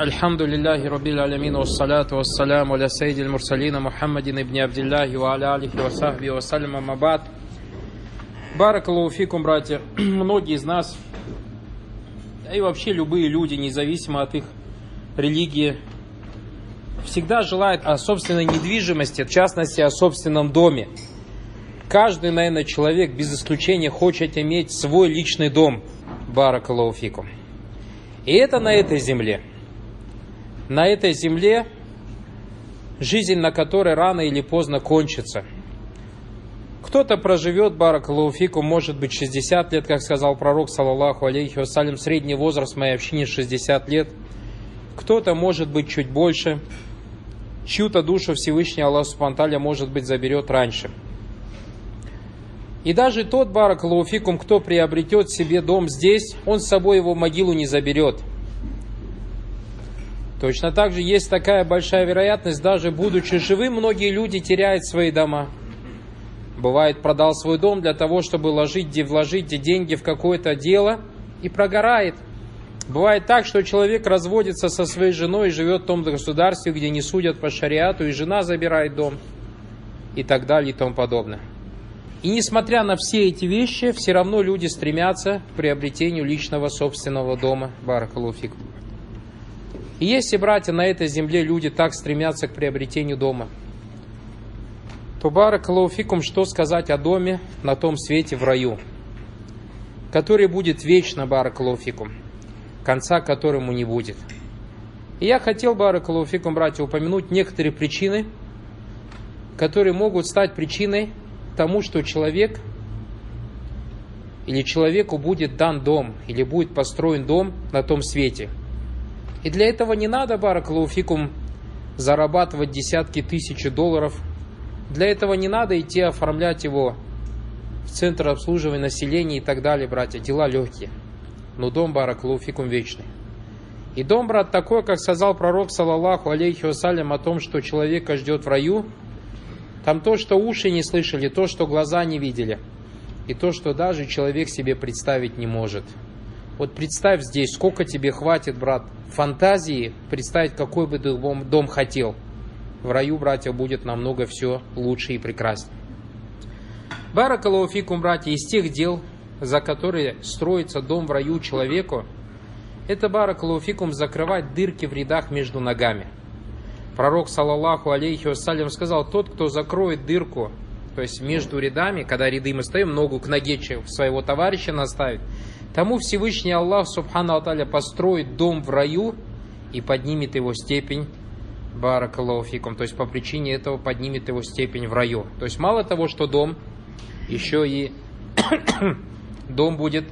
الحمد لله رب العالمين والصلاة والسلام على سيد المرسلين محمد بن عبد الله وعلى آله وصحبه وسلم أما بعد Баракаллаху фикум, братья. Многие из нас, да и вообще любые люди, независимо от их религии, всегда желают о собственной недвижимости, в частности, о собственном доме. Каждый, наверное, человек, без исключения, хочет иметь свой личный дом. Баракаллаху фикум. И это на этой земле. на этой земле, жизнь на которой рано или поздно кончится. Кто-то проживет, баракалуфику, может быть 60 лет, как сказал пророк, саллаллаху алейхи вассалям, средний возраст моей общине 60 лет. Кто-то может быть чуть больше. Чью-то душу Всевышний Аллах Субтитры может быть заберет раньше. И даже тот баракалуфикум, кто приобретет себе дом здесь, он с собой его могилу не заберет. Точно так же есть такая большая вероятность, даже будучи живым, многие люди теряют свои дома. Бывает, продал свой дом для того, чтобы вложить, вложить деньги в какое-то дело и прогорает. Бывает так, что человек разводится со своей женой и живет в том государстве, где не судят по шариату, и жена забирает дом и так далее и тому подобное. И несмотря на все эти вещи, все равно люди стремятся к приобретению личного собственного дома. Баракалуфик. И если, братья, на этой земле люди так стремятся к приобретению дома, то баракалуфикум, что сказать о доме на том свете в раю, который будет вечно баракалуфикум, конца которому не будет. И я хотел, баракалуфикум, братья, упомянуть некоторые причины, которые могут стать причиной тому, что человек или человеку будет дан дом, или будет построен дом на том свете. И для этого не надо, баракалуфикум, зарабатывать десятки тысяч долларов. Для этого не надо идти оформлять его в центр обслуживания населения и так далее, братья. Дела легкие. Но дом баракалуфикум вечный. И дом, брат, такой, как сказал пророк, саллаллаху алейхи вассалям, о том, что человека ждет в раю – там то, что уши не слышали, то, что глаза не видели, и то, что даже человек себе представить не может. Вот представь здесь, сколько тебе хватит, брат, фантазии представить, какой бы ты дом, дом хотел. В раю, братья, будет намного все лучше и прекраснее. Баракалуфикум, братья, из тех дел, за которые строится дом в раю человеку, это баракалуфикум закрывать дырки в рядах между ногами – Пророк, саллаллаху алейхи вассалям, сказал, тот, кто закроет дырку, то есть между рядами, когда ряды мы стоим, ногу к ноге своего товарища наставит, тому Всевышний Аллах, субхану Аталя, построит дом в раю и поднимет его степень баракаллаху то есть по причине этого поднимет его степень в раю. То есть мало того, что дом, еще и дом будет,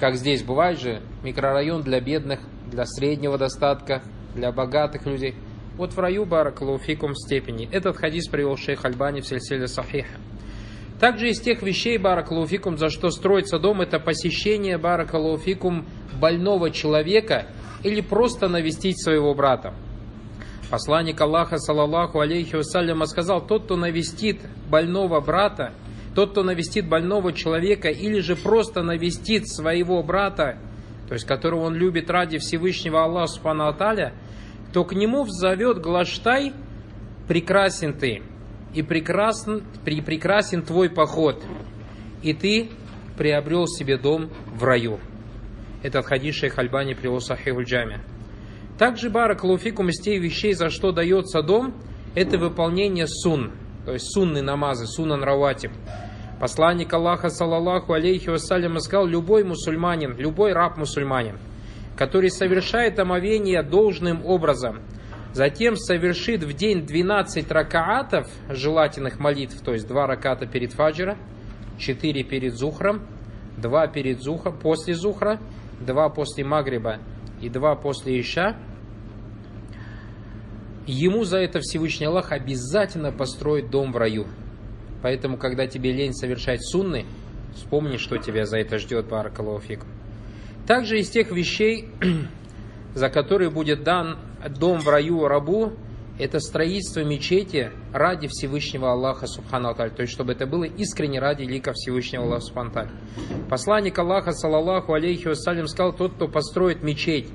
как здесь бывает же, микрорайон для бедных, для среднего достатка, для богатых людей – вот в раю баракалуфикум степени. Этот хадис привел шейх Альбани в сельселе Сахиха. Также из тех вещей баракалуфикум, за что строится дом, это посещение баракалуфикум больного человека или просто навестить своего брата. Посланник Аллаха, саллаллаху алейхи вассаляма, сказал, тот, кто навестит больного брата, тот, кто навестит больного человека, или же просто навестит своего брата, то есть которого он любит ради Всевышнего Аллаха Субхану то к нему взовет Глаштай, прекрасен ты, и прекрасен, при, прекрасен твой поход, и ты приобрел себе дом в раю. Это хадис шейх Альбани привел Сахиху Джами. Также барак луфикум из тех вещей, за что дается дом, это выполнение сун, то есть сунны намазы, сунан раватиб. Посланник Аллаха, саллаллаху алейхи вассалям, сказал, любой мусульманин, любой раб мусульманин – который совершает омовение должным образом, затем совершит в день 12 ракаатов желательных молитв, то есть 2 раката перед фаджра, 4 перед зухром, 2 перед зухра, после зухра, 2 после магриба и 2 после ища, ему за это Всевышний Аллах обязательно построит дом в раю. Поэтому, когда тебе лень совершать сунны, вспомни, что тебя за это ждет, Баракалуфикум. Также из тех вещей, за которые будет дан дом в раю рабу, это строительство мечети ради Всевышнего Аллаха Субхану То есть, чтобы это было искренне ради лика Всевышнего Аллаха Субхану Посланник Аллаха, саллаллаху алейхи вассалям, сказал, тот, кто построит мечеть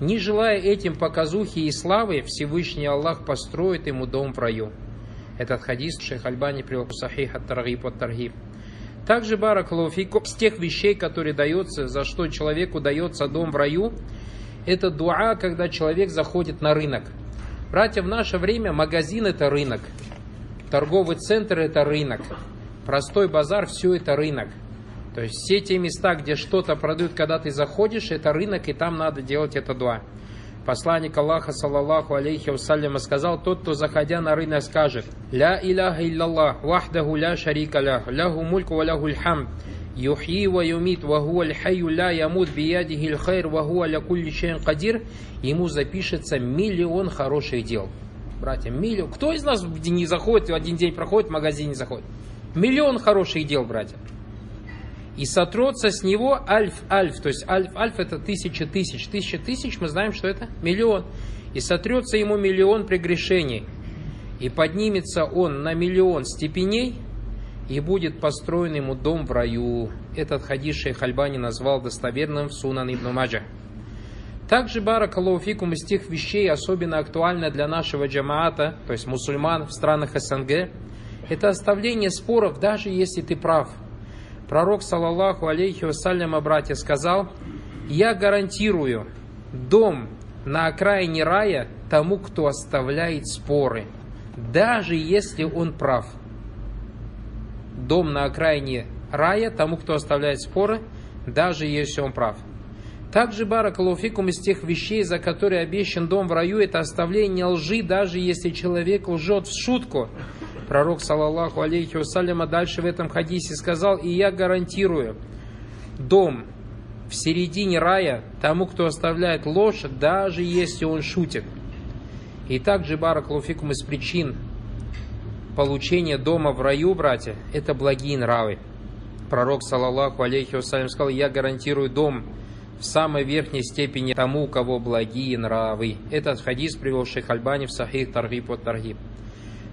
Не желая этим показухи и славы, Всевышний Аллах построит ему дом в раю. Этот хадис шейх Альбани привел Сахих от Таргиб от Таргиб. Также Баракалуфику с тех вещей, которые дается, за что человеку дается дом в раю, это дуа, когда человек заходит на рынок. Братья, в наше время магазин это рынок, торговый центр это рынок, простой базар все это рынок. То есть все те места, где что-то продают, когда ты заходишь, это рынок, и там надо делать это дуа. Посланник Аллаха, саллаллаху алейхи вассаляма, сказал, тот, кто, заходя на рынок, скажет, «Ля иляха иллаллах, вахдаху ля шарика лях, ляху мульку ва ляху юхи ва юмит, ва хуа льхаю ля ямут биядихи льхайр, ва хуа ля кулли кадир», ему запишется миллион хороших дел. Братья, миллион. Кто из нас не заходит, один день проходит, в магазин не заходит? Миллион хороших дел, братья. И сотрется с него альф-альф, то есть альф-альф это тысяча тысяч, тысяча тысяч, мы знаем, что это миллион, и сотрется ему миллион прегрешений, и поднимется он на миллион степеней, и будет построен ему дом в раю. Этот хадис шейх Альбани назвал достоверным в Сунан ибн Маджа. Также баракалуфикум из тех вещей, особенно актуально для нашего джамаата, то есть мусульман в странах СНГ, это оставление споров, даже если ты прав – Пророк, саллаллаху алейхи вассаляма, братья, сказал, «Я гарантирую дом на окраине рая тому, кто оставляет споры, даже если он прав». Дом на окраине рая тому, кто оставляет споры, даже если он прав. Также баракалуфикум из тех вещей, за которые обещан дом в раю, это оставление лжи, даже если человек лжет в шутку. Пророк, саллаллаху алейхи вассаляма, дальше в этом хадисе сказал, и я гарантирую дом в середине рая тому, кто оставляет ложь, даже если он шутит. И также, баракалуфикум, из причин получения дома в раю, братья, это благие нравы. Пророк, саллаллаху алейхи вассалям, сказал, я гарантирую дом в самой верхней степени тому, у кого благие нравы. Этот хадис привел шейх Альбани в Сахих Таргиб от Таргиб.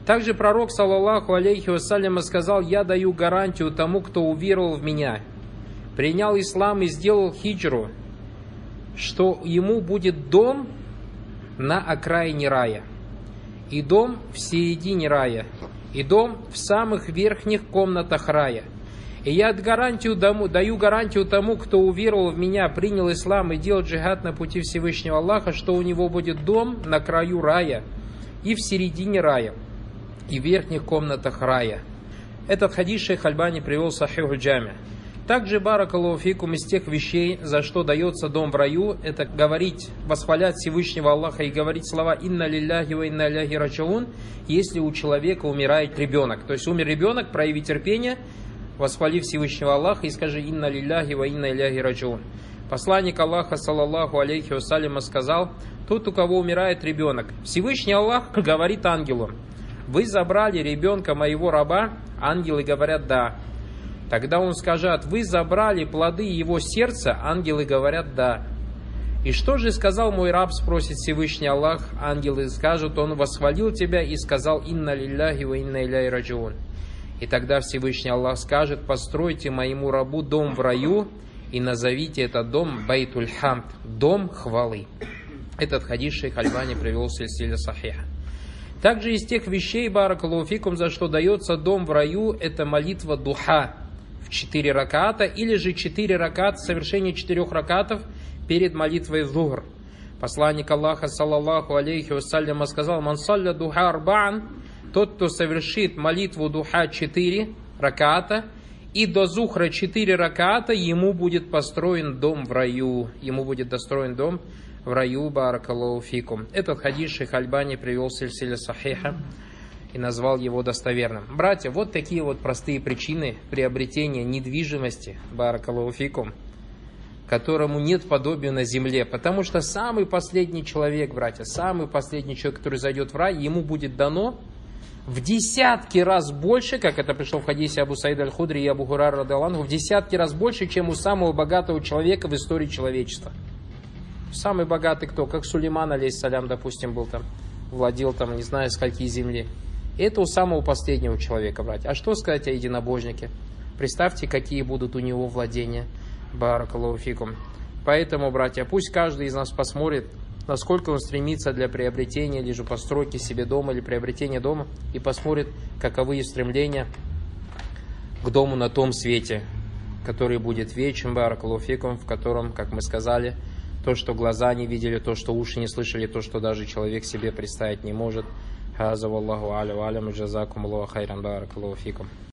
Также пророк, саллаллаху алейхи вассаляма, сказал, я даю гарантию тому, кто уверовал в меня, принял ислам и сделал хиджру, что ему будет дом на окраине рая, и дом в середине рая, и дом в самых верхних комнатах рая. И я гарантию дому, даю гарантию тому, кто уверовал в меня, принял ислам и делал джихад на пути Всевышнего Аллаха, что у него будет дом на краю рая и в середине рая и верхних комнатах рая. Этот хадис шейх Альбани привел Сахиху Джами. Также баракалуфикум из тех вещей, за что дается дом в раю, это говорить, восхвалять Всевышнего Аллаха и говорить слова «Инна лилляхи ва инна ляхи рачаун», если у человека умирает ребенок. То есть умер ребенок, прояви терпение, восхвали Всевышнего Аллаха и скажи «Инна лилляхи ва инна ляхи рачаун». Посланник Аллаха, саллаллаху алейхи вассалима, сказал, тот, у кого умирает ребенок, Всевышний Аллах говорит ангелу, вы забрали ребенка моего раба? Ангелы говорят, да. Тогда он скажет, вы забрали плоды его сердца? Ангелы говорят, да. И что же сказал мой раб, спросит Всевышний Аллах. Ангелы скажут, он восхвалил тебя и сказал, инна лилляхи ва инна иляй раджиун. И тогда Всевышний Аллах скажет, постройте моему рабу дом в раю и назовите этот дом Байтуль Хамд, дом хвалы. Этот хадис шейх Альбани привел в сельсиле Сахиха. Также из тех вещей, баракалуфикум, за что дается дом в раю, это молитва духа в четыре раката, или же четыре раката, совершение четырех ракатов перед молитвой зухр. Посланник Аллаха, саллаллаху алейхи вассаляма, сказал, «Мансалля духа арбаан», тот, кто совершит молитву духа четыре раката, и до зухра четыре раката, ему будет построен дом в раю, ему будет достроен дом в раю баракалуфикум. Этот хадис Шейх Альбани привел в сельсиле Сахиха и назвал его достоверным. Братья, вот такие вот простые причины приобретения недвижимости баракалуфикум, которому нет подобия на земле. Потому что самый последний человек, братья, самый последний человек, который зайдет в рай, ему будет дано в десятки раз больше, как это пришло в хадисе Абу Саида Аль-Худри и Абу Хурар Радалангу, в десятки раз больше, чем у самого богатого человека в истории человечества. Самый богатый кто? Как Сулейман, алейсалям, допустим, был там, владел там, не знаю, скольки земли. Это у самого последнего человека, брать. А что сказать о единобожнике? Представьте, какие будут у него владения. Баракалуфикум. Поэтому, братья, пусть каждый из нас посмотрит, насколько он стремится для приобретения или же постройки себе дома или приобретения дома, и посмотрит, каковы их стремления к дому на том свете, который будет вечен, баракалуфикум, в котором, как мы сказали, то, что глаза не видели, то, что уши не слышали, то, что даже человек себе представить не может. هذا والله أعلم وجزاكم الله خيرا. بارك الله فيكم.